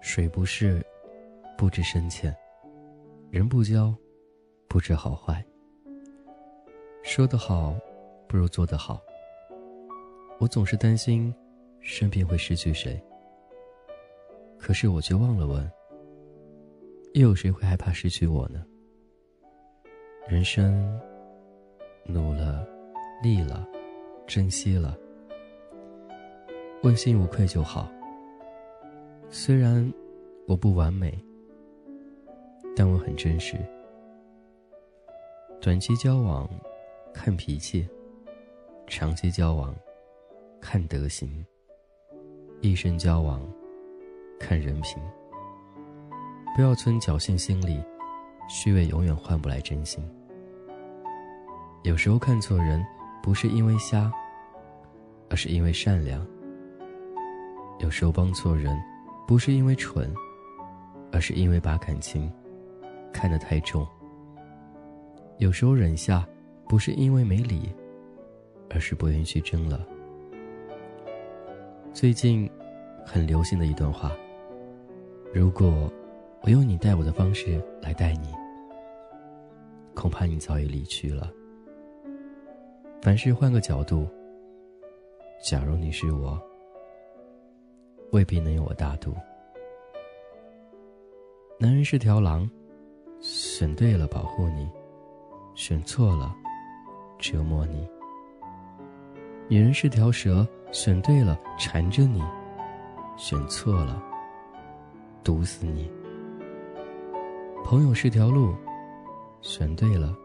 水不试，不知深浅；人不交，不知好坏。说得好，不如做得好。我总是担心，身边会失去谁。可是我却忘了问，又有谁会害怕失去我呢？人生，努了，力了，珍惜了，问心无愧就好。虽然我不完美，但我很真实。短期交往，看脾气；长期交往，看德行；一生交往。看人品，不要存侥幸心理，虚伪永远换不来真心。有时候看错人，不是因为瞎，而是因为善良；有时候帮错人，不是因为蠢，而是因为把感情看得太重；有时候忍下，不是因为没理，而是不愿意去争了。最近，很流行的一段话。如果我用你待我的方式来待你，恐怕你早已离去了。凡事换个角度，假如你是我，未必能有我大度。男人是条狼，选对了保护你，选错了折磨你；女人是条蛇，选对了缠着你，选错了。毒死你！朋友是条路，选对了，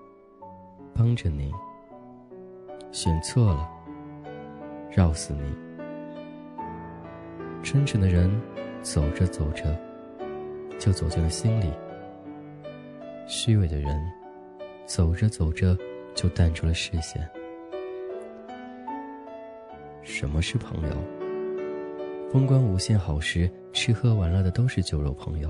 帮着你；选错了，绕死你。真诚的人，走着走着，就走进了心里；虚伪的人，走着走着，就淡出了视线。什么是朋友？风光无限好时，吃喝玩乐的都是酒肉朋友；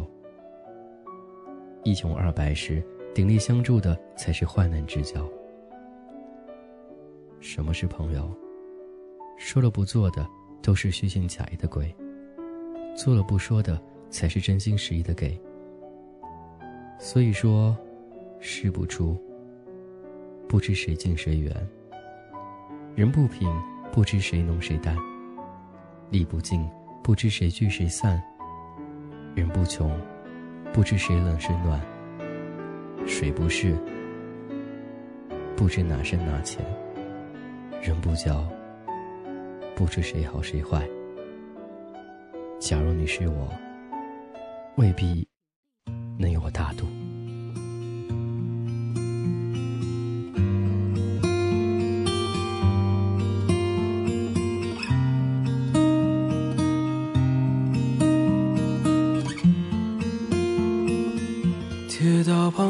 一穷二白时，鼎力相助的才是患难之交。什么是朋友？说了不做的都是虚情假意的鬼，做了不说的才是真心实意的给。所以说，事不出，不知谁近谁远；人不平，不知谁浓谁淡。力不尽，不知谁聚谁散；人不穷，不知谁冷谁暖；水不试，不知哪深哪浅；人不交，不知谁好谁坏。假如你是我，未必能有我大度。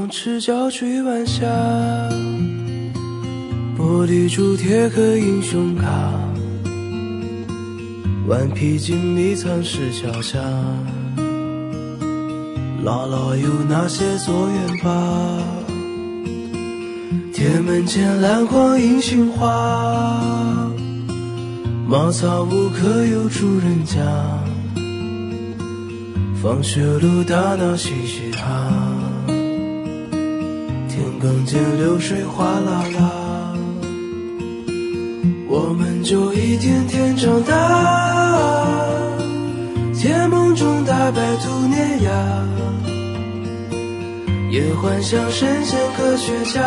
赤脚追晚霞，玻璃珠贴个英雄卡，顽皮筋迷藏石桥下，姥姥有那些作业吧？铁门前篮筐银杏花，茅草屋可有住人家？放学路打闹嘻嘻哈。更见流水哗啦啦，幻想神仙科学家，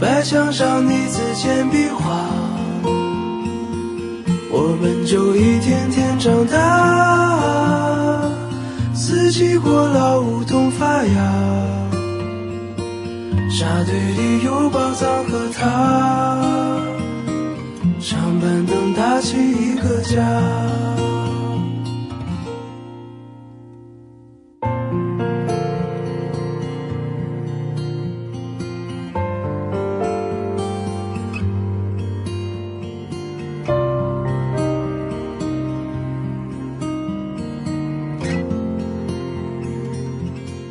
白墙上你字简笔画，我们就一天天长大，四季过老梧桐发芽。沙堆里有宝藏和他，长板凳搭起一个家。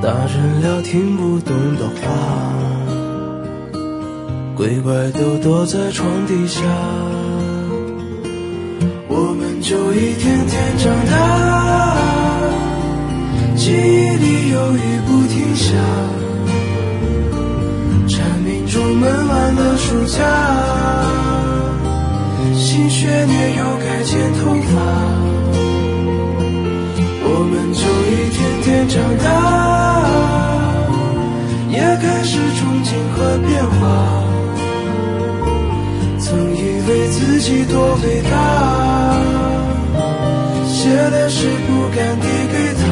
大人聊听不懂的话，鬼怪都躲在床底下。我们就一天天长大，记忆里有雨不停下，蝉鸣中闷完了暑假，新学年又该剪头发。我们就一天天长大，也开始憧憬和变化。曾以为自己多伟大，写的诗不敢递给他。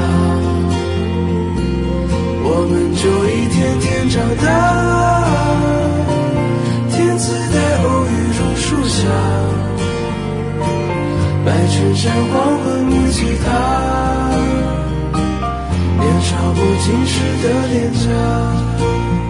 我们就一天天长大，天赐的偶遇榕树下，白衬衫花心事的脸颊。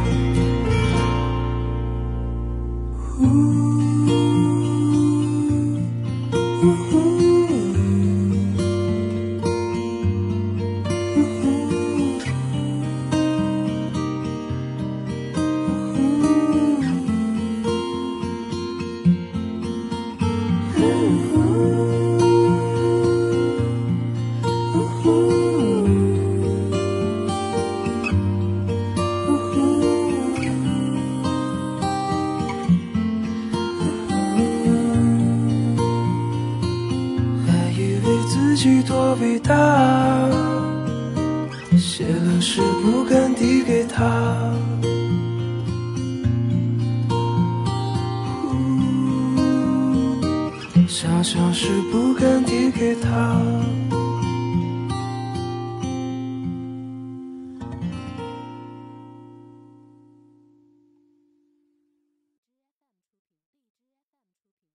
自己多伟大，写了诗不敢递给他。呼想象是不敢递给他。